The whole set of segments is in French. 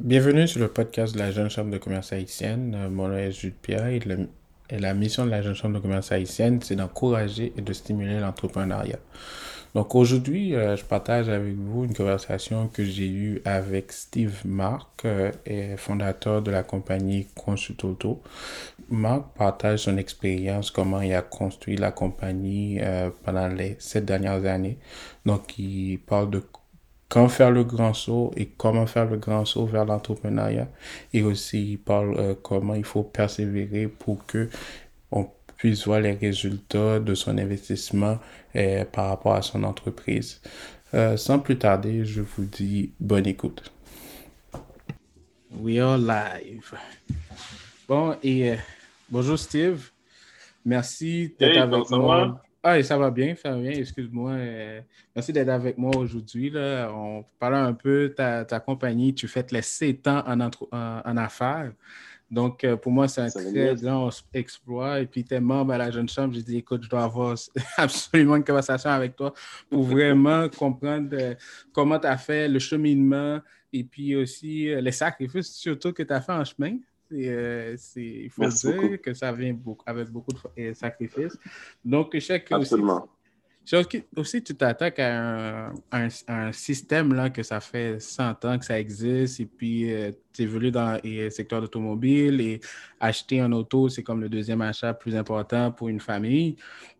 Bienvenue sur le podcast de la Jeune Chambre de commerce haïtienne. Euh, mon nom est Jules Pierre et, la mission de la Jeune Chambre de commerce haïtienne, c'est d'encourager et de stimuler l'entrepreneuriat. Donc aujourd'hui, euh, je partage avec vous une conversation que j'ai eue avec Steve Mark, euh, fondateur de la compagnie Consultoto. Mark partage son expérience, comment il a construit la compagnie pendant les sept dernières années. Donc il parle de quand faire le grand saut et comment faire le grand saut vers l'entrepreneuriat. Et aussi, il parle euh, comment il faut persévérer pour que on puisse voir les résultats de son investissement euh, par rapport à son entreprise. Euh, sans plus tarder, je vous dis bonne écoute. We are live. Bon, et bonjour Steve. Merci d'être avec moi. Ah, ça va bien, ça va bien, excuse-moi. Euh, merci d'être avec moi aujourd'hui. On parle un peu de ta, ta, compagnie. Tu fais les 7 ans en, en, affaires. Donc, euh, pour moi, c'est un très grand exploit. Et puis, tu es membre à la Jeune Chambre. J'ai dit, écoute, je dois avoir absolument une conversation avec toi pour vraiment comprendre euh, comment tu as fait le cheminement et puis aussi les sacrifices surtout que tu as fait en chemin. Euh, il faut dire que ça vient beaucoup, avec beaucoup de euh, sacrifices. Donc, chaque Absolument. Aussi, aussi, tu t'attaques à un, système là, que ça fait 100 ans que ça existe et puis euh, tu évolues dans le secteur d'automobile et acheter un auto, c'est comme le deuxième achat plus important pour une famille.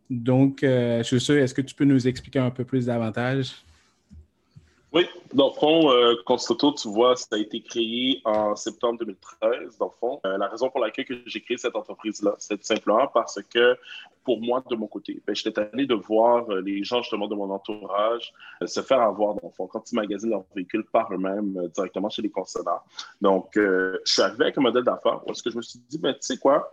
Donc, je suis sûr, est-ce que tu peux nous expliquer un peu plus davantage? Oui, dans le fond, euh, tu vois, ça a été créé en septembre 2013, dans le fond. Euh, la raison pour laquelle j'ai créé cette entreprise-là, c'est simplement parce que, pour moi, de mon côté, ben, j'étais allé de voir euh, les gens, justement, de mon entourage euh, se faire avoir, dans le fond, quand ils magasinent leurs véhicules par eux-mêmes directement chez les concessionnaires. Donc, je suis arrivé avec un modèle d'affaires parce que je me suis dit, ben, tu sais quoi,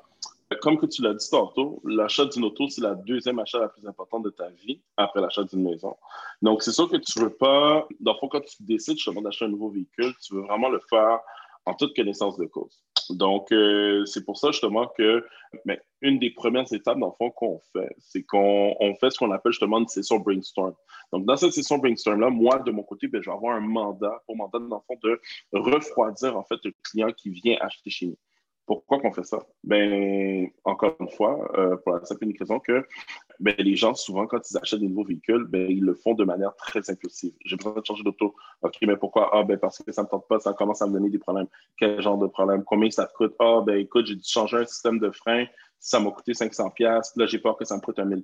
comme que tu l'as dit tantôt, l'achat d'une auto, c'est la deuxième achat la plus importante de ta vie après l'achat d'une maison. Donc, c'est sûr que tu ne veux pas, dans le fond, quand tu décides justement d'acheter un nouveau véhicule, tu veux vraiment le faire en toute connaissance de cause. Donc, euh, c'est pour ça justement que mais une des premières étapes, dans le fond, qu'on fait, c'est qu'on fait ce qu'on appelle justement une session brainstorm. Donc, dans cette session brainstorm-là, moi, de mon côté, ben, je vais avoir un mandat, pour mandat, dans le fond, de refroidir, en fait, le client qui vient acheter chez nous. Pourquoi qu'on fait ça? Ben, encore une fois, euh, pour la simple raison que ben, les gens, souvent, quand ils achètent des nouveaux véhicules, ben, ils le font de manière très impulsive. J'ai besoin de changer d'auto. OK, mais pourquoi? Ah, ben, parce que ça ne me tente pas, ça commence à me donner des problèmes. Quel genre de problème? Combien ça te coûte? Ah, ben, écoute, j'ai dû changer un système de frein. Ça m'a coûté 500 Là, j'ai peur que ça me coûte 1000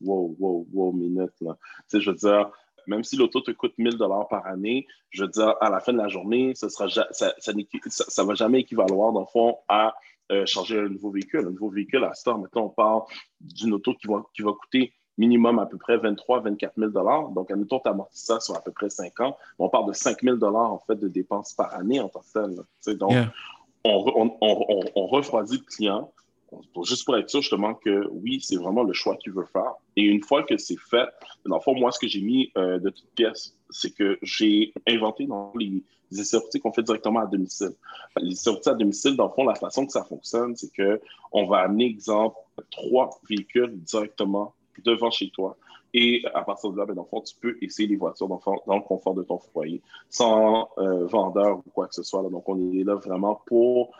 Wow, wow, wow, minute. Tu sais, je veux dire, même si l'auto te coûte 1000 dollars par année, je veux dire, à la fin de la journée, ce sera, ça, ça, ça, va jamais équivaloir, dans le fond, à euh, changer un nouveau véhicule. Un nouveau véhicule à Star, maintenant, on parle d'une auto qui va, qui va coûter minimum à peu près 23 24 000 Donc, un auto amorti ça sur à peu près 5 ans. On parle de 5 000 en fait de dépenses par année en tant que tel. Donc, on, on, on, refroidit le client juste pour être sûr justement que oui, c'est vraiment le choix qu'il veut faire. Et une fois que c'est fait, dans le fond, moi, ce que j'ai mis euh, de toute pièce, c'est que j'ai inventé dans les, essais qu'on fait directement à domicile. Les essais à domicile, dans le fond, la façon que ça fonctionne, c'est qu'on va amener, exemple, trois véhicules directement devant chez toi. Et à partir de là, ben, dans le fond, tu peux essayer les voitures dans, le confort de ton foyer, sans euh, vendeur ou quoi que ce soit. Donc, on est là vraiment pour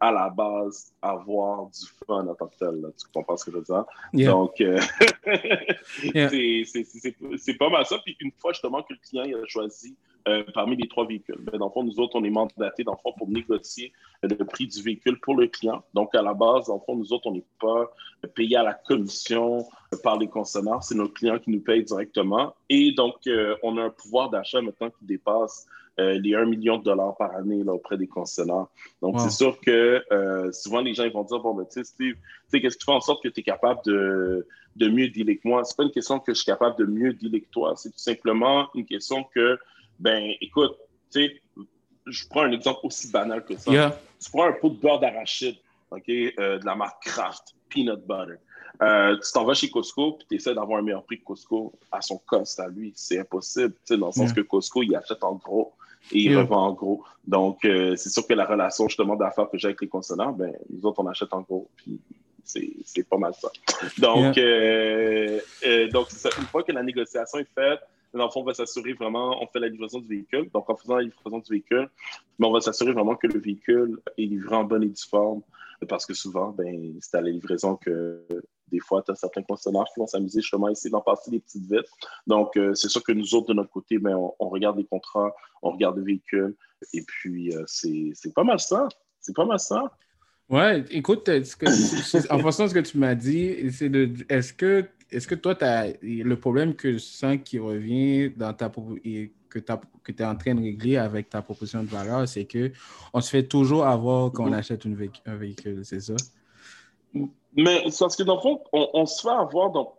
à la base avoir du fun en tant que tel. Tu comprends ce que je veux dire? Donc, euh, c'est pas mal ça. Puis une fois justement que le client il a choisi euh, parmi les trois véhicules, ben, dans le fond, nous autres, on est mandatés dans le fond pour négocier le prix du véhicule pour le client. Donc, à la base, dans le fond, nous autres, on n'est pas payé à la commission par les concessionnaires. C'est nos clients qui nous payent directement. Et donc, euh, on a un pouvoir d'achat maintenant qui dépasse euh, les 1 million de dollars par année là, auprès des concessionnaires. Donc, c'est sûr que euh, souvent, les gens ils vont dire Bon, ben, tu sais, Steve, qu'est-ce qui fait en sorte que tu es capable de, de mieux dealer que moi? C'est pas une question que je suis capable de mieux dealer que toi. C'est tout simplement une question que, ben, écoute, tu sais, je prends un exemple aussi banal que ça. Tu prends un pot de beurre d'arachide, OK, euh, de la marque Kraft, peanut butter. tu t'en vas chez Costco et tu essaies d'avoir un meilleur prix que Costco à son cost à lui. C'est impossible, dans le sens que Costco, il achète en gros et il revend en gros. Donc, euh, c'est sûr que la relation justement d'affaires que j'ai avec les concessionnaires, ben, nous autres, on achète en gros. Puis c'est pas mal ça. Donc, euh, euh, donc une fois que la négociation est faite, Dans le fond, on va s'assurer vraiment, on fait la livraison du véhicule. Donc, en faisant la livraison du véhicule, ben, on va s'assurer vraiment que le véhicule est livré en bonne et due forme. Parce que souvent, ben, c'est à la livraison que des fois, tu as certains concessionnaires qui vont s'amuser justement à essayer d'en passer des petites vites. Donc, euh, c'est sûr que nous autres, de notre côté, ben, on, regarde les contrats, on regarde le véhicule. Et puis, euh, c'est pas mal ça. C'est pas mal ça. Ouais, écoute, en fonction de ce que tu m'as dit, c'est est-ce que, est que toi, as le problème que je sens qui revient dans ta et que tu es en train de régler avec ta proposition de valeur, c'est qu'on se fait toujours avoir quand on mm-hmm. achète une un véhicule, c'est ça? Mais parce que dans le fond, on, se fait avoir dans,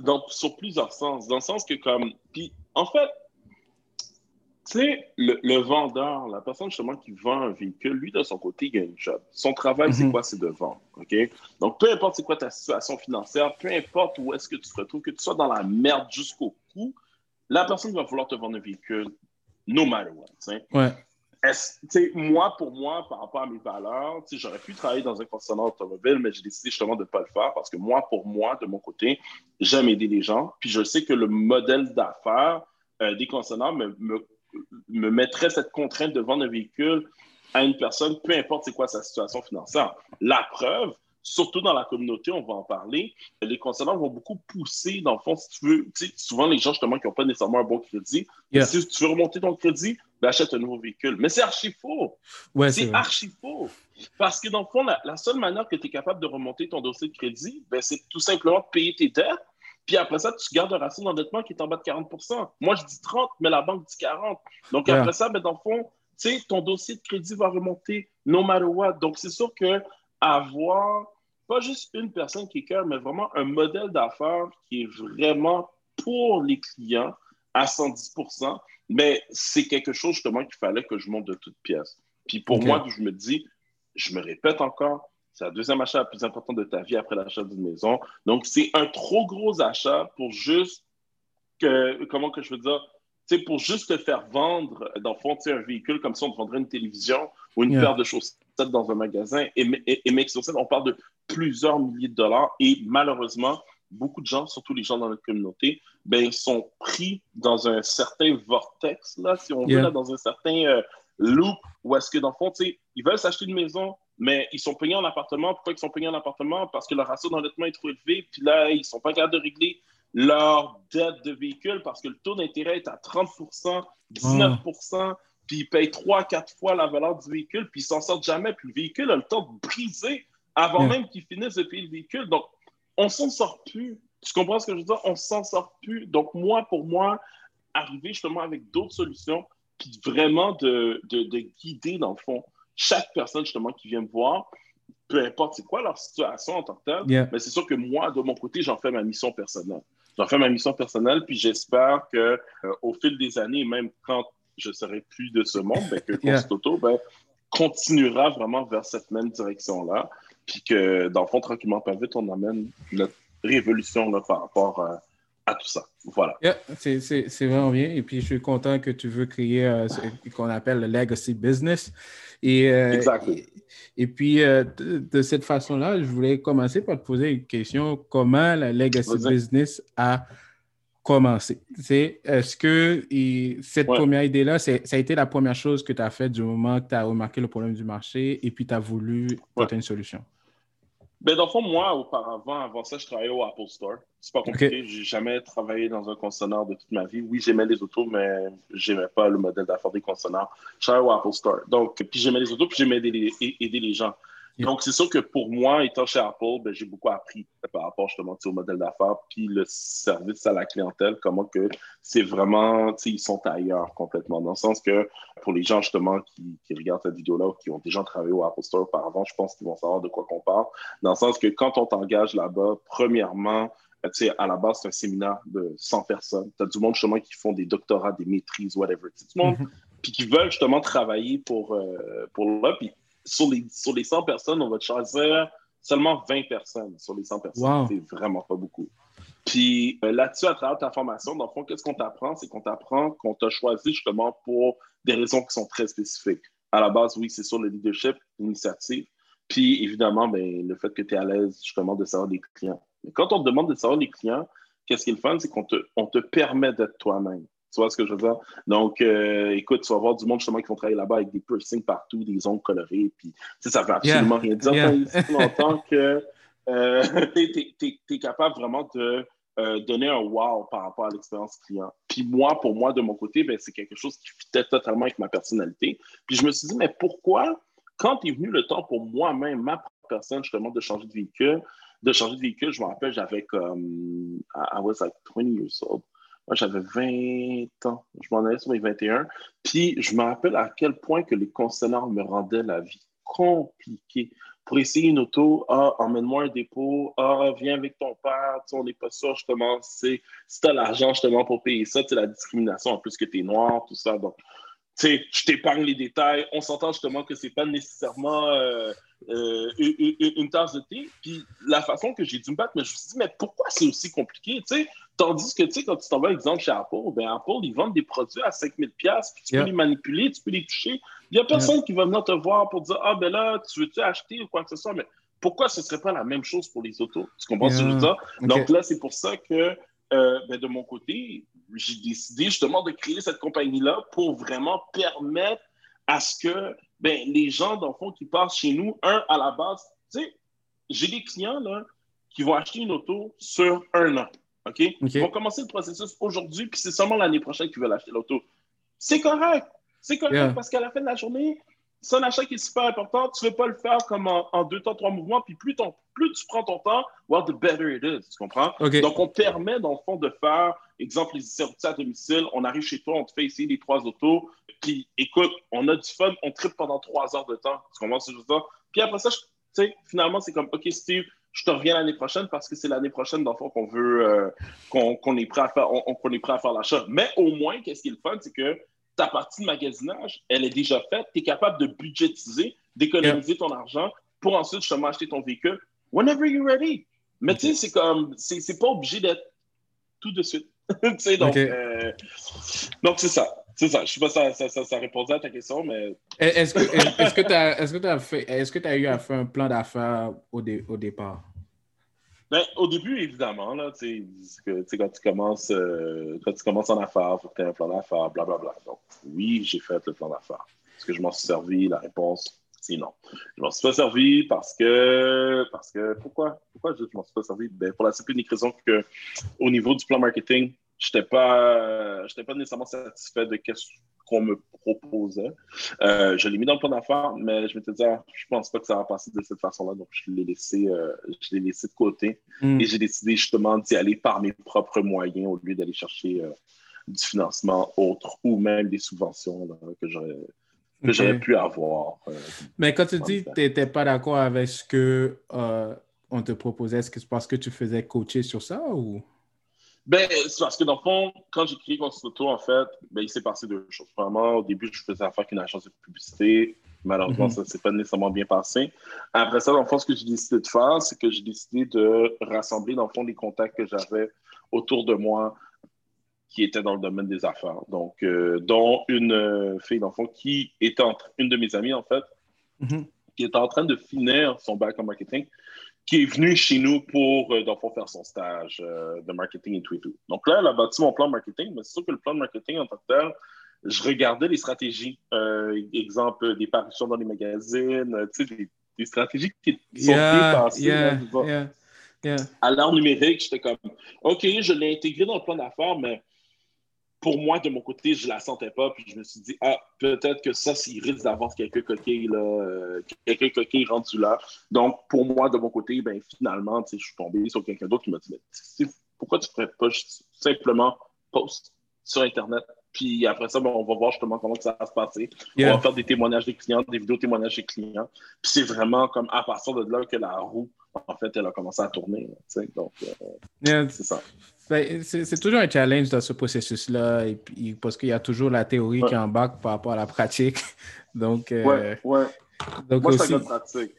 dans, sur plusieurs sens. Dans le sens que, comme. Puis, en fait, tu sais, le, vendeur, la personne justement qui vend un véhicule, lui, de son côté, il a une job. Son travail, c'est mhm. quoi? C'est de vendre. OK? Donc, peu importe c'est quoi ta situation financière, peu importe où est-ce que tu te retrouves, que tu sois dans la merde jusqu'au cou, la personne va vouloir te vendre un véhicule, no matter what. Ouais. moi, pour moi, par rapport à mes valeurs, j'aurais pu travailler dans un concessionnaire automobile, mais j'ai décidé justement de ne pas le faire parce que moi, pour moi, de mon côté, j'aime aider les gens. Puis je sais que le modèle d'affaires euh, des concessionnaires me, me me mettrait cette contrainte de vendre un véhicule à une personne, peu importe c'est quoi sa situation financière. La preuve, surtout dans la communauté, on va en parler, les concessionnaires vont beaucoup pousser, dans le fond, si tu veux, souvent les gens justement qui n'ont pas nécessairement un bon crédit, si tu veux remonter ton crédit, ben, achète un nouveau véhicule. Mais c'est archi faux. c'est archi faux. Parce que dans le fond, la, la seule manière que tu es capable de remonter ton dossier de crédit, ben, c'est tout simplement de payer tes dettes puis après ça, tu gardes un ratio d'endettement qui est en bas de 40% Moi, je dis 30, mais la banque dit 40 Donc après ça, ben, dans le fond, ton dossier de crédit va remonter no matter what. Donc c'est sûr que avoir pas juste une personne qui est cœur, mais vraiment un modèle d'affaires qui est vraiment pour les clients à 110 mais c'est quelque chose justement qu'il fallait que je monte de toutes pièces. Puis pour moi, je me dis, je me répète encore, c'est la deuxième achat la plus importante de ta vie après l'achat d'une maison. Donc, c'est un trop gros achat pour juste que, comment que je veux dire, c'est pour juste te faire vendre, dans le fond, un véhicule comme si on te vendrait une télévision ou une paire de chaussettes dans un magasin. Et, et, et mec, sur on parle de plusieurs milliers de dollars. Et malheureusement, beaucoup de gens, surtout les gens dans notre communauté, ben, sont pris dans un certain vortex, là, si on veut, là, dans un certain euh, loop où est-ce que, dans le fond, ils veulent s'acheter une maison, mais ils sont payés en appartement. Pourquoi ils sont payés en appartement? Parce que leur ratio d'endettement est trop élevé. Puis là, ils ne sont pas capables de régler leur dette de véhicule parce que le taux d'intérêt est à 30% 19% puis ils payent 3-4 fois la valeur du véhicule, puis ils s'en sortent jamais. Puis le véhicule a le temps de briser avant même qu'ils finissent de payer le véhicule. Donc, on s'en sort plus. Tu comprends ce que je veux dire? On s'en sort plus. Donc, moi, pour moi, arriver justement avec d'autres solutions, puis vraiment de, de, de guider, dans le fond, chaque personne justement qui vient me voir, peu importe c'est quoi leur situation en tant que telle, mais c'est sûr que moi, de mon côté, j'en fais ma mission personnelle. J'en fais ma mission personnelle, puis j'espère que euh, au fil des années, même quand je serai plus de ce monde, ben, que Constoto ben, continuera vraiment vers cette même direction-là, puis que dans le fond, tranquillement, pas vite, on amène notre révolution là, par rapport à à tout ça. Voilà. c'est vraiment bien. Et puis, je suis content que tu veux créer euh, ce qu'on appelle le legacy business. Et, euh, et, puis, euh, de, cette façon-là, je voulais commencer par te poser une question. Comment la legacy business a commencé? Est-ce que cette première idée-là, ça a été la première chose que tu as faite du moment que tu as remarqué le problème du marché et puis tu as voulu apporter une solution? Ben, dans le fond, moi, auparavant, avant ça, je travaillais au Apple Store. C'est pas compliqué. J'ai jamais travaillé dans un concessionnaire de toute ma vie. Oui, j'aimais les autos, mais j'aimais pas le modèle d'affaires des concessionnaires. Je travaillais au Apple Store. Donc, puis j'aimais les autos, puis j'aimais aider, aider les gens. Donc, c'est sûr que pour moi, étant chez Apple, ben, j'ai beaucoup appris par rapport justement au modèle d'affaires, puis le service à la clientèle, comment que c'est vraiment, ils sont ailleurs complètement. Dans le sens que pour les gens justement qui, regardent cette vidéo-là ou qui ont déjà travaillé au Apple Store auparavant, je pense qu'ils vont savoir de quoi qu'on parle. Dans le sens que quand on t'engage là-bas, premièrement, tu sais, à la base, c'est un séminaire de 100 personnes. Tu as du monde justement qui font des doctorats, des maîtrises, whatever. Tout le monde, mm-hmm. puis qui veulent justement travailler pour, euh, pour là. Puis sur les, sur les 100 personnes, on va choisir seulement 20 personnes sur les 100 personnes. C'est vraiment pas beaucoup. Puis euh, là-dessus, à travers ta formation, dans le fond, qu'est-ce qu'on t'apprend? C'est qu'on t'apprend qu'on t'a choisi justement pour des raisons qui sont très spécifiques. À la base, oui, c'est sur le leadership, l'initiative. Puis évidemment, ben, le fait que tu es à l'aise justement de savoir des clients. Mais quand on te demande de savoir les clients, qu'est-ce qui est le fun, c'est qu'on te, on te permet d'être toi-même. Tu vois ce que je veux dire? Donc, euh, écoute, tu vas voir du monde justement qui vont travailler là-bas avec des piercings partout, des ongles colorés, puis ça ne veut absolument rien dire. Yeah. Tant longtemps que euh, tu es, capable vraiment de euh, donner un wow par rapport à l'expérience client. Puis moi, pour moi, de mon côté, ben, c'est quelque chose qui fitait totalement avec ma personnalité. Puis je me suis dit, mais pourquoi, quand est venu le temps pour moi-même, ma personne, justement, de changer de véhicule, de changer de véhicule, je me rappelle, j'avais comme, I was like 20 years old. Moi, j'avais 20 ans. Je m'en allais sur mes 21. Puis, je me rappelle à quel point que les concessionnaires me rendaient la vie compliquée. Pour essayer une auto, ah, emmène-moi un dépôt, ah, viens avec ton père, tu on n'est pas sûr, justement, si tu as l'argent, justement, pour payer ça, c'est la discrimination, en plus que tu es noir, tout ça. Donc, sais, je t'épargne les détails. On s'entend justement que c'est pas nécessairement euh, euh, une, tasse de thé. Puis la façon que j'ai dû me battre, mais je me suis dit, mais pourquoi c'est aussi compliqué? sais? Tandis que, tu sais, quand tu t'en vas, exemple, chez Apple, ben Apple, ils vendent des produits à 5000 pièces puis tu peux les manipuler, tu peux les toucher. Il n'y a personne qui va venir te voir pour dire, ah, ben là, tu veux-tu acheter ou quoi que ce soit, mais pourquoi ce ne serait pas la même chose pour les autos? Tu comprends ce que je veux dire? Donc là, c'est pour ça que, euh, ben, de mon côté, j'ai décidé justement de créer cette compagnie-là pour vraiment permettre à ce que ben, les gens, dans le fond, qui passent chez nous, un, à la base, tu sais, j'ai des clients là, qui vont acheter une auto sur un an. OK? Ils vont commencer le processus aujourd'hui, puis c'est seulement l'année prochaine qu'ils veulent acheter l'auto. C'est correct. C'est correct parce qu'à la fin de la journée, c'est un achat qui est super important. Tu ne veux pas le faire comme en, deux temps, trois mouvements. Puis plus, ton, plus tu prends ton temps, well, the better it is. Tu comprends? Donc, on permet, dans le fond, de faire, exemple, les essais à domicile. On arrive chez toi, on te fait essayer les trois autos. Puis, écoute, on a du fun, on tripe pendant trois heures de temps. Tu comprends ce que je? Puis après ça, tu sais, finalement, c'est comme, OK, Steve, je te reviens l'année prochaine parce que c'est l'année prochaine, dans le fond, qu'on veut, euh, qu'on est prêt à faire, qu'on est prêt à faire l'achat. Mais au moins, qu'est-ce qui est le fun, c'est que ta partie de magasinage, elle est déjà faite. Tu es capable de budgétiser, d'économiser ton argent pour ensuite justement acheter ton véhicule whenever you're ready. Mais tu sais, c'est comme, c'est pas obligé d'être tout de suite. donc, euh, donc c'est ça. C'est ça. Je sais pas si ça, ça, ça, répondait à ta question, mais. Est-ce que tu est as, fait, tu as eu à faire un plan d'affaires au, au départ? Ben, au début, évidemment, là, que, quand, tu commences, euh, quand tu commences en affaires, il faut que tu aies un plan d'affaires, blablabla. Donc, oui, j'ai fait le plan d'affaires. Est-ce que je m'en suis servi? La réponse, c'est non. Je m'en suis pas servi parce que. Parce que pourquoi? Pourquoi je m'en suis pas servi? Ben, pour la simple unique raison qu'au niveau du plan marketing, je n'étais pas, pas nécessairement satisfait de ce qu'on me proposait. Euh, je l'ai mis dans le plan d'affaires, mais je me dit, ah, je pense pas que ça va passer de cette façon-là, donc je l'ai laissé, euh, je l'ai laissé de côté hmm. et j'ai décidé justement d'y aller par mes propres moyens au lieu d'aller chercher euh, du financement autre ou même des subventions que j'aurais que j'aurais pu avoir. mais quand tu dis que tu n'étais pas d'accord avec ce que on te proposait, est-ce que c'est parce que tu faisais coacher sur ça ou? Ben, c'est parce que dans le fond, quand j'ai créé Constituto, en fait, ben, il s'est passé deux choses. Vraiment, au début, je faisais affaire avec une agence de publicité. Malheureusement, mhm. ça ne s'est pas nécessairement bien passé. Après ça, dans le fond, ce que j'ai décidé de faire, c'est que j'ai décidé de rassembler, dans le fond, les contacts que j'avais autour de moi qui étaient dans le domaine des affaires. Donc, euh, dont une euh, fille, dans le fond, qui était une de mes amies, en fait, mhm. Qui était en train de finir son bac en marketing qui est venu chez nous pour, euh, faire son stage euh, de marketing et tout et tout. Donc là, elle a bâti mon plan marketing, mais c'est sûr que le plan de marketing en tant que tel, je regardais les stratégies. Euh, exemple, des parutions dans les magazines, tu sais, des, stratégies qui sont dépassées. Yeah, yeah, à l'art numérique, j'étais comme, OK, je l'ai intégré dans le plan d'affaires, mais pour moi, de mon côté, je la sentais pas. Puis je me suis dit, ah, peut-être que ça, s'il risque d'avoir quelques coquilles, là, euh, quelques coquilles rendues là. Donc, pour moi, de mon côté, ben, finalement, je suis tombé sur quelqu'un d'autre qui m'a dit, pourquoi tu ne ferais pas simplement post sur Internet? Puis après ça, ben, on va voir justement comment ça va se passer. On va faire des témoignages des clients, des vidéos témoignages des clients. Puis c'est vraiment comme à partir de là que la roue, en fait, elle a commencé à tourner. Donc, euh, c'est ça. Ben, c'est toujours un challenge dans ce processus-là, et parce qu'il y a toujours la théorie qui embarque par rapport à la pratique. Donc, euh, ouais, ouais. Donc Moi, aussi... pratique.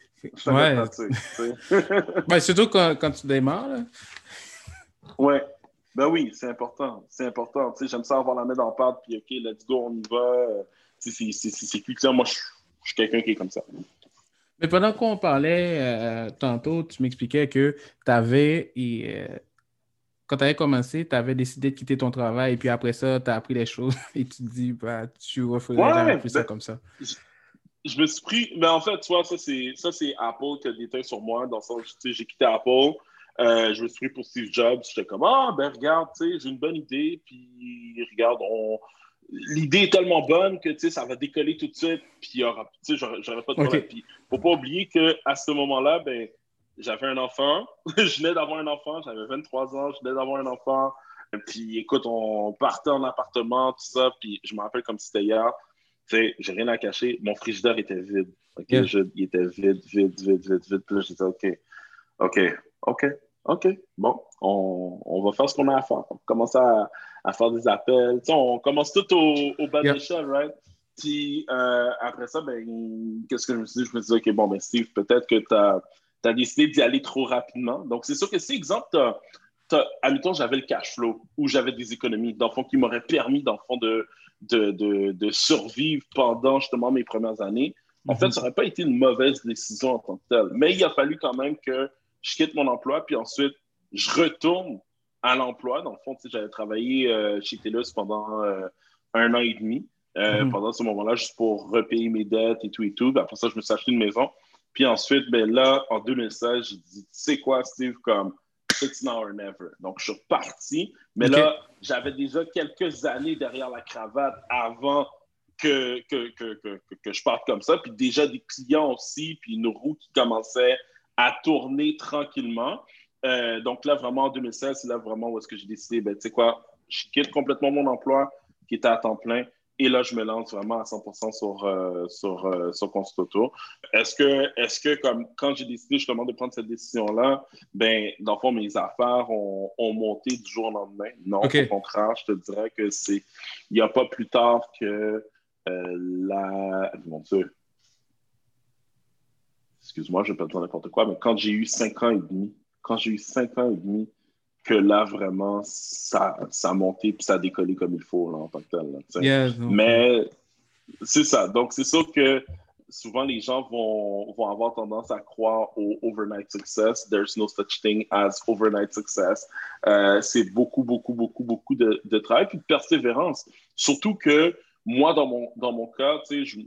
Ouais. pratique ben, surtout quand, quand, tu démarres. Là. Ouais. Ben oui, c'est important. C'est important. J'aime ça avoir la main dans le pâte, puis OK, let's go, on y va. C'est plus clair. Moi, je suis quelqu'un qui est comme ça. Mais pendant qu'on parlait euh, tantôt, tu m'expliquais que tu avais. Et, euh, quand tu avais commencé, tu avais décidé de quitter ton travail et puis après ça, tu as appris les choses et tu te dis, bah, tu referais jamais plus ça ben, comme ça. Je, me suis pris, mais en fait, tu vois, ça, c'est Apple qui a déteint sur moi. Dans le sens, j'ai quitté Apple. Euh, je me suis pris pour Steve Jobs. J'étais comme, ah, ben regarde, j'ai une bonne idée. Puis regarde, on, l'idée est tellement bonne que ça va décoller tout de suite, puis il y aura, j'aurais pas de problème. Puis, faut pas oublier qu'à ce moment-là, ben, j'avais un enfant, je venais d'avoir un enfant, j'avais 23 ans, je venais d'avoir un enfant. Puis écoute, on partait en appartement, tout ça, puis je me rappelle comme si c'était hier. Tu sais, j'ai rien à cacher, mon frigidaire était vide. OK, il était vide, vide, vide, vide, vide. Puis là, je disais, OK, OK, OK, OK, bon, on, on va faire ce qu'on a à faire. On commence à, à faire des appels. Tu sais, on commence tout au, au bas de l'échelle, right? Puis euh, après ça, ben, qu'est-ce que je me suis dit? Je me suis dit, OK, bon, ben Steve, peut-être que tu as, as, décidé d'y aller trop rapidement. Donc, c'est sûr que si, exemple, tu admettons, j'avais le cash flow ou j'avais des économies, dans le fond, qui m'auraient permis, dans le fond, de, de, de, de, survivre pendant justement mes premières années. En fait, mm-hmm. ça n'aurait pas été une mauvaise décision en tant que telle. Mais il a fallu quand même que je quitte mon emploi, puis ensuite, je retourne à l'emploi. Dans le fond, j'avais travaillé euh, chez TELUS pendant euh, un an et demi. Euh, mhm. Pendant ce moment-là, juste pour repayer mes dettes et tout et tout. après ça, je me suis acheté une maison. Puis ensuite, ben là, en 2016, j'ai dit, tu sais quoi, Steve, comme it's now or never. Donc, je suis reparti. Mais là, j'avais déjà quelques années derrière la cravate avant que, que, que, que, que je parte comme ça. Puis déjà des clients aussi, puis une roue qui commençait à tourner tranquillement. Euh, donc là, vraiment, en 2016, c'est là vraiment où est-ce que j'ai décidé, ben, tu sais quoi, je quitte complètement mon emploi qui était à temps plein. Et là, je me lance vraiment à 100% sur, euh, sur, euh, sur Constituto. Est-ce que, est que comme, quand j'ai décidé justement de prendre cette décision-là, ben, dans le fond, mes affaires ont, ont monté du jour au lendemain? Non, au contraire, je te dirais que c'est, il n'y a pas plus tard que la, mon Dieu, excuse-moi, je vais pas dire n'importe quoi, mais quand j'ai eu cinq ans et demi, quand j'ai eu cinq ans et demi, que là, vraiment, ça, ça a monté puis ça a décollé comme il faut, là, en tant que tel. Mais c'est ça. Donc, c'est sûr que souvent, les gens vont, vont avoir tendance à croire au overnight success. There's no such thing as overnight success. Euh, c'est beaucoup, beaucoup, beaucoup, beaucoup de, de travail et de persévérance. Surtout que moi, dans mon, dans mon cas, je,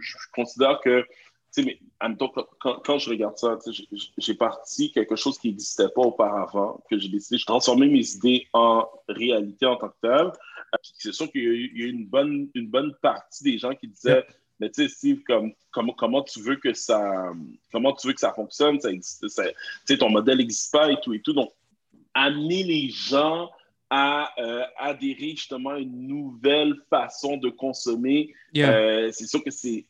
je considère que mais quand, quand, je regarde ça, j'ai parti quelque chose qui n'existait pas auparavant, que j'ai décidé, de transformer mes idées en réalité en tant que telle. Euh, c'est sûr qu'il y a eu une bonne, une bonne partie des gens qui disaient, mais tu sais, Steve, comme, comment, comment tu veux que ça, comment tu veux que ça fonctionne, ça existe, ton modèle n'existe pas et tout et tout. Donc, amener les gens à euh, adhérer justement à une nouvelle façon de consommer, euh, c'est sûr que c'est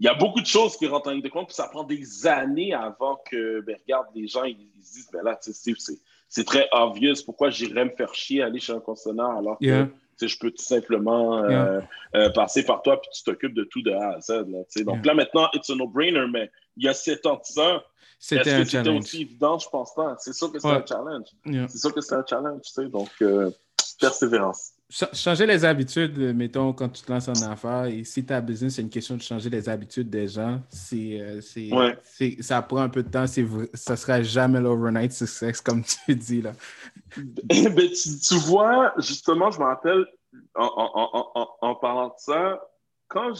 il y a beaucoup de choses qui rentrent en ligne de compte, puis ça prend des années avant que, ben, regarde, les gens ils, disent, ben là, c'est très obvious, pourquoi j'irais me faire chier aller chez un concessionnaire alors que je peux tout simplement euh, euh, passer par toi, puis tu t'occupes de tout de A à Z. Là, donc là, maintenant, it's a no-brainer, mais il y a sept ans de ça, c'était un C'était aussi évident, je pense pas. C'est sûr que c'est un challenge. C'est sûr que c'est un challenge, tu sais, donc euh, persévérance changer les habitudes, mettons, quand tu te lances en affaires, et si ta business, c'est une question de changer les habitudes des gens, c'est, euh, ça prend un peu de temps, ça ne sera jamais l'overnight success, comme tu dis. Là. ben, tu, vois, justement, je me rappelle, en parlant de ça, quand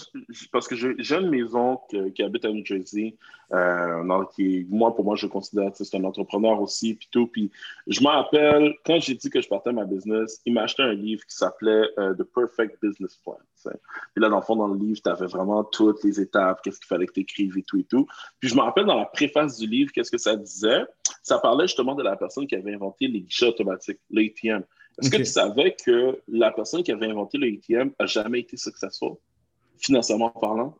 parce que j'ai une maison qui, habite à New Jersey, euh, qui, moi, pour moi, je considère que c'est un entrepreneur aussi, puis tout. Puis je me rappelle, quand j'ai dit que je partais ma business, il m'a acheté un livre qui s'appelait euh, The Perfect Business Plan. Puis là, dans le fond, dans le livre, tu avais vraiment toutes les étapes, qu'est-ce qu'il fallait que tu écrives et tout et tout. Puis je me rappelle, dans la préface du livre, qu'est-ce que ça disait? Ça parlait justement de la personne qui avait inventé les guichets automatiques, l'ATM. Est-ce que tu savais que la personne qui avait inventé l'ATM n'a jamais été successful? Financièrement parlant.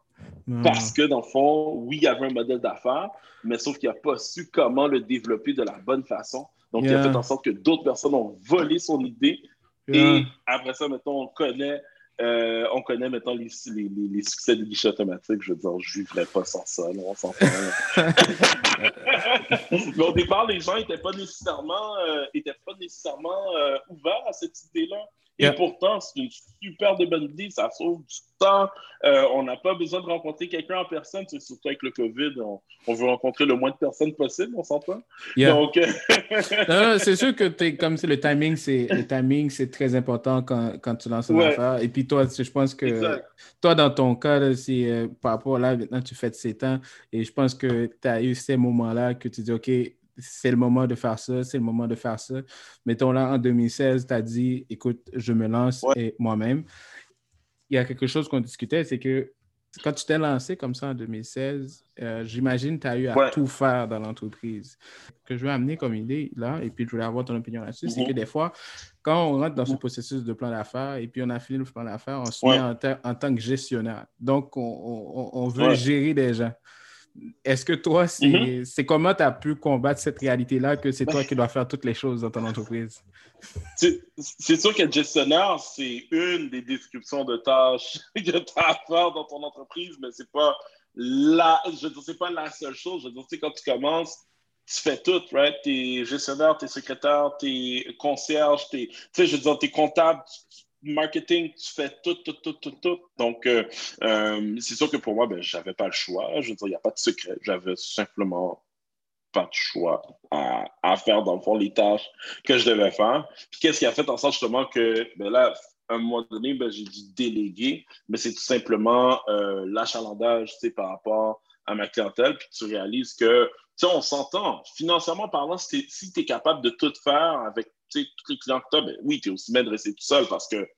Parce que, dans le fond, oui, il y avait un modèle d'affaires, mais sauf qu'il n'a pas su comment le développer de la bonne façon. Donc, il a fait en sorte que d'autres personnes ont volé son idée. Et après ça, mettons, on connaît, euh, on connaît mettons, les, les, succès des guichets automatiques. Je veux dire, je ne vivrais pas sans ça. on s'en Mais au départ, les gens n'étaient pas nécessairement, euh, étaient pas nécessairement euh, ouverts à cette idée-là Et pourtant, c'est une super de bonne idée, ça sauve du temps. Euh, on n'a pas besoin de rencontrer quelqu'un en personne, c'est surtout avec le COVID, on, veut rencontrer le moins de personnes possible, on s'entend. Donc, euh, c'est sûr que es, comme le timing, c'est le timing, c'est très important quand, quand, tu lances une affaire. Et puis toi, je pense que toi, dans ton cas, c'est euh, par rapport là, maintenant tu fais 7 ans, et je pense que tu as eu ces moments-là que tu dis, OK, c'est le moment de faire ça, c'est le moment de faire ça. Mettons là, en 2016, tu as dit, écoute, je me lance moi-même. Il y a quelque chose qu'on discutait, c'est que quand tu t'es lancé comme ça en 2016, euh, j'imagine que tu as eu à tout faire dans l'entreprise. Ce que je veux amener comme idée là, et puis je voulais avoir ton opinion là-dessus, c'est que mhm. des fois, quand on rentre dans ce mhm. processus de plan d'affaires et puis on a fini le plan d'affaires, on se met en, tant que gestionnaire. Donc, on, veut gérer des gens. Est-ce que toi, mhm. c'est comment tu as pu combattre cette réalité-là que c'est toi qui dois faire toutes les choses dans ton entreprise? C'est sûr qu'être gestionnaire, c'est une des descriptions de tâches que tu as à faire dans ton entreprise, mais c'est pas la, je c'est pas la seule chose. Je veux dire, quand tu commences, tu fais tout, right? Tu es gestionnaire, tu es secrétaire, tu es concierge, tu sais, je veux dire, comptable, marketing, tu fais tout, tout, tout, tout, tout. Donc, euh, euh, c'est sûr que pour moi, ben, j'avais pas le choix. Je veux dire, il n'y a pas de secret. J'avais simplement pas de choix à, à, faire, dans le fond, les tâches que je devais faire. Puis, qu'est-ce qui a fait en sorte justement que, ben là, à un moment donné, ben, j'ai dû déléguer, mais c'est tout simplement euh, l'achalandage, tu sais, par rapport à ma clientèle, puis tu réalises que, tu sais, on s'entend, financièrement parlant, si tu es capable de tout faire avec tous les clients que tu as, ben oui, tu es aussi bien de rester tout seul parce que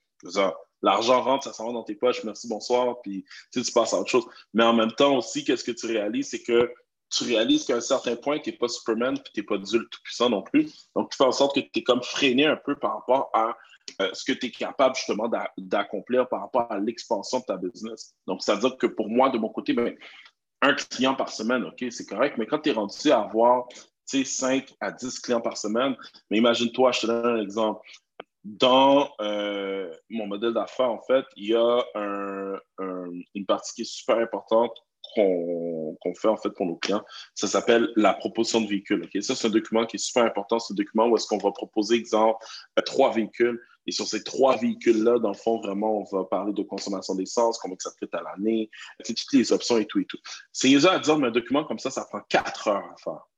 l'argent rentre, ça s'en va dans tes poches, merci, bonsoir, puis tu passes à autre chose. Mais en même temps aussi, qu'est-ce que tu réalises, c'est que tu réalises qu'à un certain point, tu n'es pas Superman, puis tu n'es pas Dieu tout-puissant non plus. Donc, tu fais en sorte que tu es comme freiné un peu par rapport à euh, ce que tu es capable justement d'accomplir par rapport à l'expansion de ta business. Donc, ça veut dire que pour moi, de mon côté, ben, un client par semaine, OK, c'est correct, mais quand tu es rendu à avoir 5 à 10 clients par semaine. Mais imagine-toi, je te donne un exemple. Dans euh, mon modèle d'affaires, en fait, il y a une partie qui est super importante qu'on fait en fait pour nos clients. Ça s'appelle la proposition de véhicule. Ça, c'est un document qui est super important. C'est un document où est-ce qu'on va proposer, exemple, euh, trois véhicules. Et sur ces trois véhicules-là, dans le fond, vraiment, on va parler de consommation d'essence, combien ça coûte à l'année, toutes les options et tout et tout. C'est à dire, mais un document comme ça, ça prend quatre heures à faire.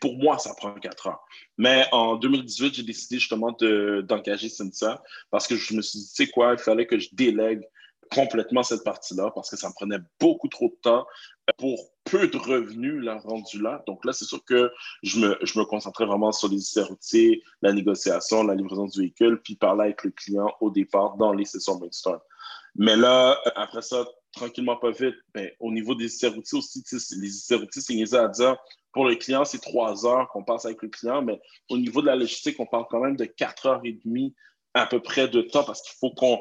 Pour moi, ça prend quatre ans. Mais en 2018, j'ai décidé justement d'engager Cynthia parce que je me suis dit, tu sais quoi, il fallait que je délègue complètement cette partie-là parce que ça me prenait beaucoup trop de temps pour peu de revenus là, rendus là. Donc là, c'est sûr que je me, je me concentrais vraiment sur les routiers, la négociation, la livraison du véhicule, puis parler avec le client au départ dans les sessions brainstorm. Mais là, après ça, tranquillement, pas vite, ben, au niveau des routiers aussi, les routiers, c'est à dire pour le client, c'est trois heures qu'on passe avec le client, mais au niveau de la logistique, on parle quand même de quatre heures et demie à peu près de temps parce qu'il faut qu'on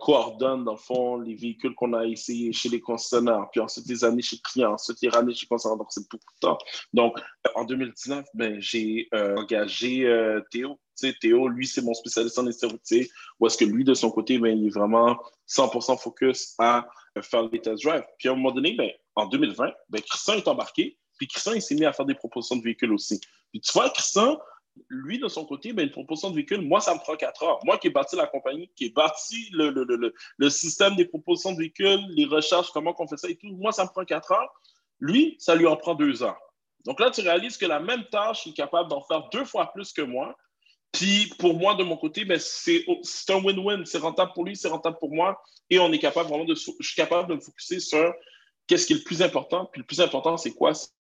coordonne, dans le fond, les véhicules qu'on a essayés chez les concessionnaires, puis ensuite les années chez le client, ensuite les années chez le concessionnaire. Donc, c'est beaucoup de temps. Donc, en 2019, ben, j'ai euh, engagé euh, Théo. Tu sais, Théo, lui, c'est mon spécialiste en essai où est-ce que lui, de son côté, ben, il est vraiment 100% focus à euh, faire les test drive. Puis à un moment donné, ben, en 2020, ben, Christian est embarqué. Puis Christian, il s'est mis à faire des propositions de véhicules aussi. Puis tu vois, Christian, lui, de son côté, ben, une proposition de véhicule, moi, ça me prend quatre heures. Moi qui ai bâti la compagnie, qui ai bâti le, le, le, le système des propositions de véhicules, les recherches, comment on fait ça et tout, moi, ça me prend quatre heures. Lui, ça lui en prend deux heures. Donc là, tu réalises que la même tâche, il est capable d'en faire deux fois plus que moi. Puis pour moi, de mon côté, ben, c'est un win-win. C'est rentable pour lui, c'est rentable pour moi. Et on est capable vraiment de. Je suis capable de me focuser sur qu'est-ce qui est le plus important. Puis le plus important, c'est quoi?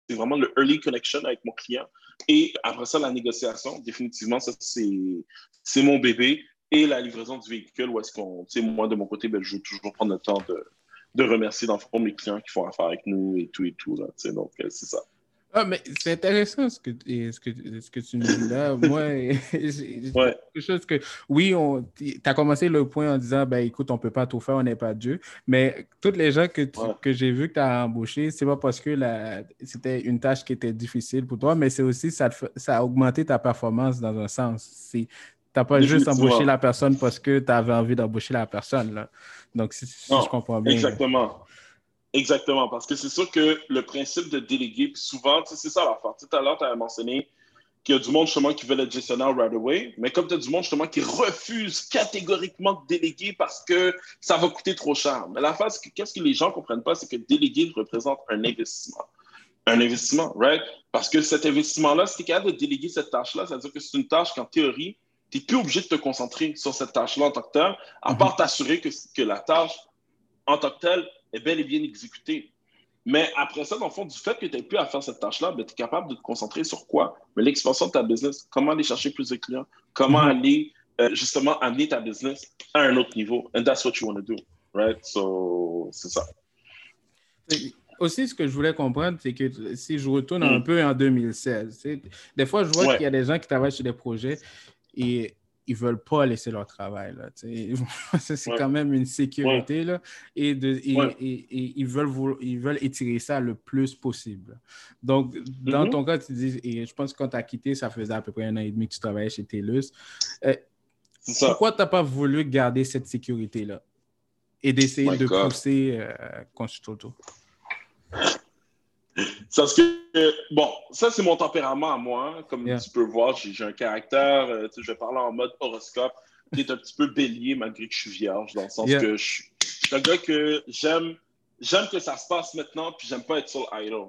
C'est vraiment le early connection avec mon client. Et après ça, la négociation, définitivement, ça, c'est mon bébé. Et la livraison du véhicule, où est-ce qu'on, tu sais, moi, de mon côté, ben, je veux toujours prendre le temps de, de remercier, dans mes clients qui font affaire avec nous et tout et tout. Là, donc, euh, c'est ça. Ah, mais c'est intéressant ce que, ce, que, ce que tu nous dis là. Moi, ouais. quelque chose que, oui, tu as commencé le point en disant, ben écoute, on ne peut pas tout faire, on n'est pas Dieu. Mais toutes les gens que, que j'ai vus que tu as embauchés, c'est pas parce que c'était une tâche qui était difficile pour toi, mais c'est aussi, ça, ça a augmenté ta performance dans un sens. Tu n'as pas juste embauché la personne parce que tu avais envie d'embaucher la personne. Là. Donc, si, je comprends bien. Exactement. Exactement, parce que c'est sûr que le principe de déléguer, souvent, c'est ça l'affaire. Tout à l'heure, tu as mentionné qu'il y a du monde justement qui veut être gestionnaire right away, mais comme tu as du monde justement qui refuse catégoriquement de déléguer parce que ça va coûter trop cher. Mais la face, qu'est-ce que les gens ne comprennent pas, c'est que déléguer représente un investissement. Un investissement, right? Parce que cet investissement-là, si tu es capable de déléguer cette tâche-là, ça veut dire que c'est une tâche qu'en théorie, tu n'es plus obligé de te concentrer sur cette tâche-là en tant que tel, à part t'assurer que, que la tâche en tant que telle est bel et bien exécutée. Mais après ça, dans le fond, du fait que tu n'aies plus à faire cette tâche-là, ben, tu es capable de te concentrer sur quoi? Mais l'expansion de ta business, comment aller chercher plus de clients, comment mm-hmm. aller euh, justement amener ta business à un autre niveau? And that's what you want to do, right? So, c'est ça. Aussi, ce que je voulais comprendre, c'est que si je retourne un mm. peu en 2016, des fois, je vois qu'il y a des gens qui travaillent sur des projets et ils veulent pas laisser leur travail. Là, c'est quand même une sécurité. Là, et, de, et, ils, veulent ils veulent étirer ça le plus possible. Donc, dans mm-hmm. ton cas, tu dis, et je pense que quand tu as quitté, ça faisait à peu près un an et demi que tu travaillais chez TELUS. Euh, pourquoi tu n'as pas voulu garder cette sécurité-là et d'essayer de pousser euh, Consultoto? Parce que, bon, ça, c'est mon tempérament à moi. Comme tu peux voir, j'ai un caractère, euh, je vais parler en mode horoscope, qui est un petit peu bélier malgré que je suis vierge, dans le sens que je, suis un gars que j'aime j'aime que ça se passe maintenant, puis j'aime pas être sur idle.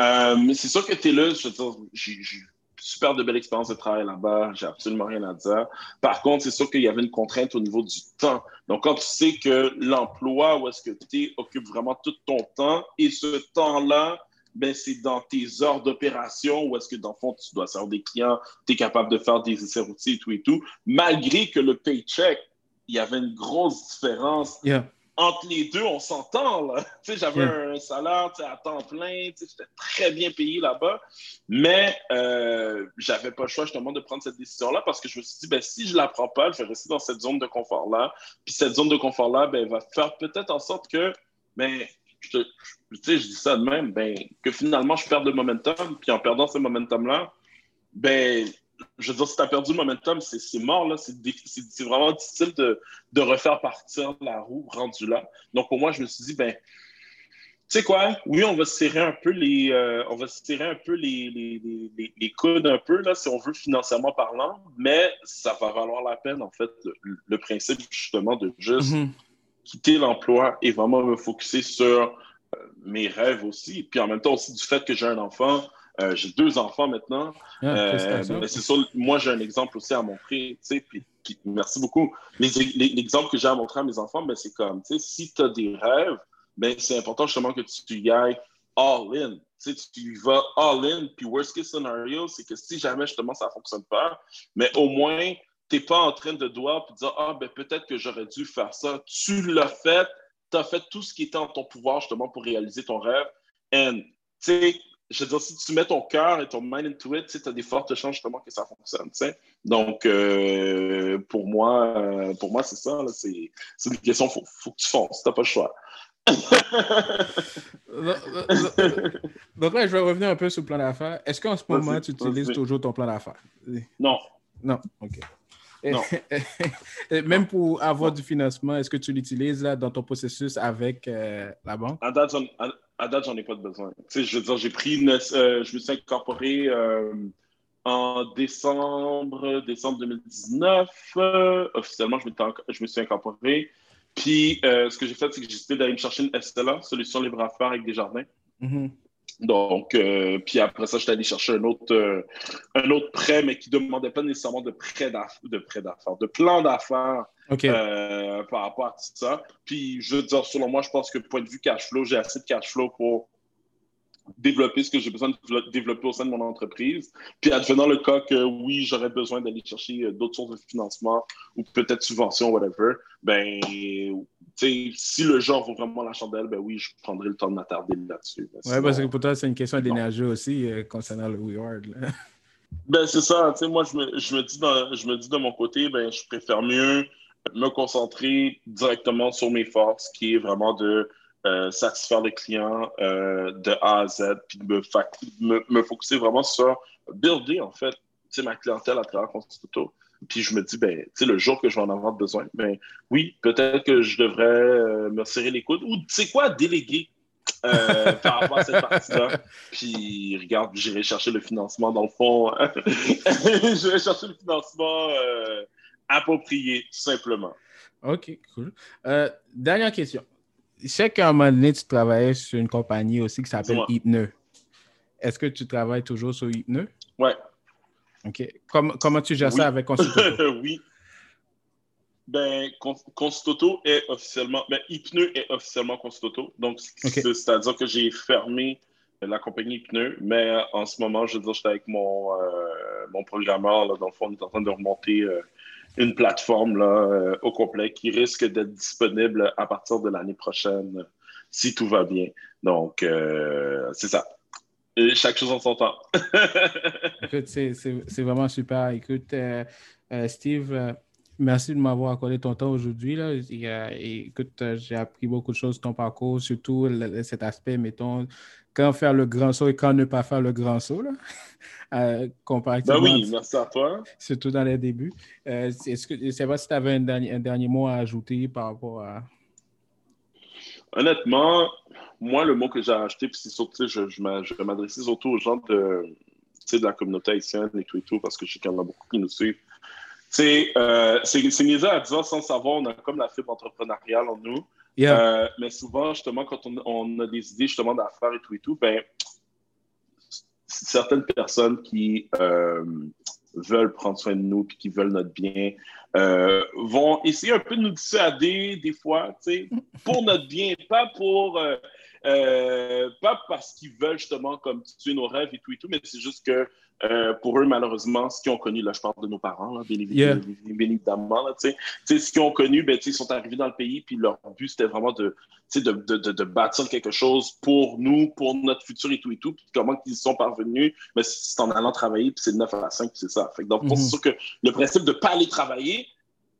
Euh, mais c'est sûr que tu es là, je veux dire, j'ai super de belle expérience de travail là-bas, j'ai absolument rien à dire. Par contre, c'est sûr qu'il y avait une contrainte au niveau du temps. Donc, quand tu sais que l'emploi où est-ce que tu es occupe vraiment tout ton temps et ce temps-là, ben, c'est dans tes heures d'opération où est-ce que, dans le fond, tu dois servir des clients, tu es capable de faire des essais routiers et tout et tout, malgré que le paycheck, il y avait une grosse différence entre les deux, on s'entend. Là. J'avais un salaire à temps plein, j'étais très bien payé là-bas, mais euh, j'avais pas le choix justement de prendre cette décision-là parce que je me suis dit, ben, si je ne la prends pas, je vais rester dans cette zone de confort-là. Puis cette zone de confort-là ben, va faire peut-être en sorte que, ben, je, je dis ça de même, ben, que finalement je perds le momentum, puis en perdant ce momentum-là, ben, je veux dire, si tu as perdu le momentum, c'est mort. là. C'est vraiment difficile de, de, refaire partir la roue rendue là. Donc, pour moi, je me suis dit, ben, tu sais quoi, oui, on va se serrer un peu les, euh, on va serrer un peu les, les, les, coudes un peu, là, si on veut, financièrement parlant, mais ça va valoir la peine, en fait, le, principe, justement, de juste mm-hmm. quitter l'emploi et vraiment me focuser sur euh, mes rêves aussi. Puis en même temps aussi du fait que j'ai un enfant, euh, j'ai deux enfants maintenant. Ah, euh, mais c'est sûr, moi, j'ai un exemple aussi à montrer. Puis, merci beaucoup. L'exemple que j'ai à montrer à mes enfants, ben, c'est comme, si tu as des rêves, ben, c'est important justement que tu y ailles all in. Tu, tu vas all in. Puis, worst case scenario, c'est que si jamais justement ça ne fonctionne pas, mais au moins, tu n'es pas en train de doigt et dire Ah, ben peut-être que j'aurais dû faire ça. Tu l'as fait, tu as fait tout ce qui était en ton pouvoir justement pour réaliser ton rêve. And, tu sais, je veux dire, si tu mets ton cœur et ton mind into it, tu as des fortes chances justement que ça fonctionne. Donc, euh, pour moi, euh, pour moi c'est ça. C'est une question, il faut, faut, que tu fonces, tu n'as pas le choix. donc là, je vais revenir un peu sur le plan d'affaires. Est-ce qu'en ce moment, tu utilises toujours ton plan d'affaires? Non. Non, OK. Non. Même pour avoir du financement, est-ce que tu l'utilises dans ton processus avec euh, la banque? à date, j'en ai pas de besoin. Tu je veux dire, j'ai pris une, euh, je me suis incorporé euh, en décembre, décembre 2019. Euh, officiellement, je, je, me suis incorporé. Puis, ce que j'ai fait, c'est que j'ai décidé d'aller me chercher une SLA, solution libre à faire avec des jardins. Mm-hmm. Donc, puis après ça, je suis allé chercher un autre, un autre prêt, mais qui ne demandait pas nécessairement de prêt d'affaires, de, prêt de plan d'affaires euh, par rapport à tout ça. Puis, je veux dire, selon moi, je pense que point de vue cash flow, j'ai assez de cash flow pour développer ce que j'ai besoin de développer au sein de mon entreprise. Puis, advenant le cas que oui, j'aurais besoin d'aller chercher euh, d'autres sources de financement ou peut-être subventions, whatever, ben, si le genre vaut vraiment la chandelle, ben oui, je prendrai le temps de m'attarder là-dessus. Oui, parce que pour toi, c'est une question d'énergie aussi euh, concernant le WeWard. Ben, c'est ça. Moi, je me, je, me dis je me dis de mon côté, ben, je préfère mieux me concentrer directement sur mes forces, qui est vraiment de euh, satisfaire les clients euh, de A à Z, puis de me, me, focuser vraiment sur builder, en fait, ma clientèle à travers Constituto. Puis je me dis, ben, le jour que je vais en avoir besoin, ben oui, peut-être que je devrais euh, me serrer les coudes ou, tu sais quoi, déléguer. euh, par rapport à cette partie-là. Puis, regarde, j'irai chercher le financement dans le fond. j'irai chercher le financement euh, approprié, tout simplement. OK, cool. Euh, dernière question. Je sais qu'à un moment donné, tu travaillais sur une compagnie aussi qui s'appelle Hypneux. Est-ce que tu travailles toujours sur Hypneux? Ouais. OK. comment tu gères ça avec Constituto? oui. Ben, Constituto est officiellement, ben, Hypneux est officiellement Constituto. Donc, c'est-à-dire que j'ai fermé la compagnie Hypneux, mais en ce moment, je veux dire, j'étais avec mon, euh, mon programmeur, là, dans le fond, on est en train de remonter euh, une plateforme là, euh, au complet qui risque d'être disponible à partir de l'année prochaine, si tout va bien. Donc, euh, c'est ça. chaque chose en son temps. Écoute, c'est vraiment super. Écoute, euh, Steve, merci de m'avoir accordé ton temps aujourd'hui. Écoute, j'ai appris beaucoup de choses ton parcours, surtout cet aspect, mettons, quand faire le grand saut et quand ne pas faire le grand saut, là, euh, comparativement. Ben oui, merci à toi. Surtout dans les débuts. Euh, est-ce que, c'est vrai si tu avais un dernier, un dernier mot à ajouter par rapport à. Honnêtement, moi, le mot que j'ai acheté, puis c'est surtout, je, je, je m'adresser surtout aux gens de, de la communauté haïtienne et tout et tout, parce que je sais qu'il y en a beaucoup qui nous suivent. C'est euh, niaiseux à dire sans savoir, on a comme la fibre entrepreneuriale en nous. Euh, mais souvent, justement, quand on, a des idées justement d'affaires et tout et tout, ben, certaines personnes qui euh, veulent prendre soin de nous puis qui veulent notre bien euh, vont essayer un peu de nous dissuader des fois, pour notre bien, pas pour pas parce qu'ils veulent justement comme tuer nos rêves et tout et tout, mais c'est juste que euh, pour eux, malheureusement, ce qu'ils ont connu, là, je parle de nos parents, bien, évidemment, là, ce qu'ils ont connu, ben, ils sont arrivés dans le pays, puis leur but, c'était vraiment de, de, de, de, bâtir quelque chose pour nous, pour notre futur et tout et tout. Puis comment ils y sont parvenus, ben, c'est en allant travailler, puis c'est de 9 à 5, c'est ça. Fait donc, c'est mhm. sûr que le principe de ne pas aller travailler,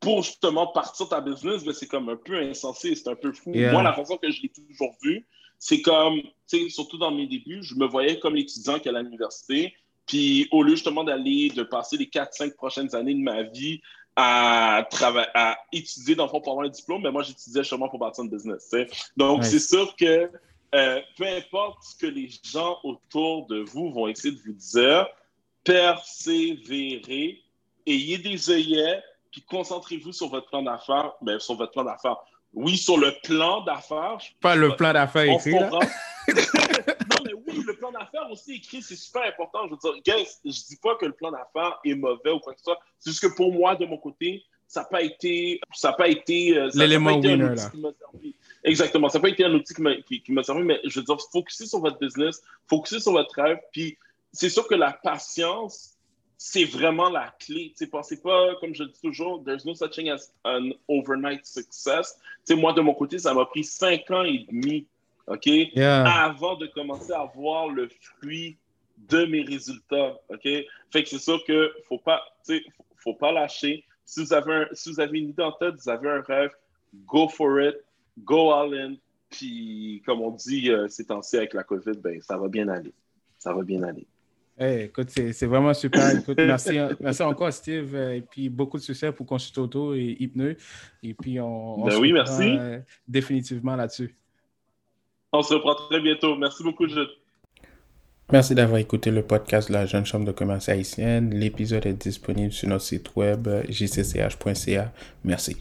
pour justement partir ta business, ben, c'est comme un peu insensé, c'est un peu fou. Moi, la façon que je l'ai toujours vu, c'est comme, surtout dans mes débuts, je me voyais comme l'étudiant qui est à l'université, puis au lieu justement d'aller, de passer les 4-5 prochaines années de ma vie à, travailler, à étudier dans le fond pour avoir un diplôme, mais moi j'étudiais justement pour bâtir un business. Donc c'est sûr que euh, peu importe ce que les gens autour de vous vont essayer de vous dire, persévérez, ayez des œillets, puis concentrez-vous sur votre plan d'affaires, ben, sur votre plan d'affaires. Oui, sur le plan d'affaires. Pas le plan d'affaires écrit. Là. le plan d'affaires aussi écrit, c'est super important. Je veux dire, guys, je dis pas que le plan d'affaires est mauvais ou quoi que ce soit. C'est juste que pour moi, de mon côté, ça n'a pas été, ça pas été, euh, l'élément winner là. Exactement, ça n'a pas été un outil qui m'a servi, mais je veux dire, focuser sur votre business, focuser sur votre rêve, puis c'est sûr que la patience, c'est vraiment la clé. Tu pensez pas, comme je dis toujours, there's no such thing as an overnight success. Tu moi, de mon côté, ça m'a pris cinq ans et demi OK? Avant de commencer à voir le fruit de mes résultats, OK? Fait que c'est sûr que faut pas, faut pas lâcher. Si vous, avez si vous avez une idée en tête, vous avez un rêve, go for it, go all in. Puis, comme on dit euh, ces temps-ci avec la COVID, ben, ça va bien aller. Ça va bien aller. Hey, écoute, c'est vraiment super. Écoute, merci, merci encore, Steve. Euh, et puis, beaucoup de succès pour Consultoto et Hypneux. Et puis, on, ben oui, merci. Euh, définitivement là-dessus. On se reprend très bientôt. Merci beaucoup, Jules. Merci d'avoir écouté le podcast de la Jeune Chambre de commerce haïtienne. L'épisode est disponible sur notre site web jcch.ca. Merci.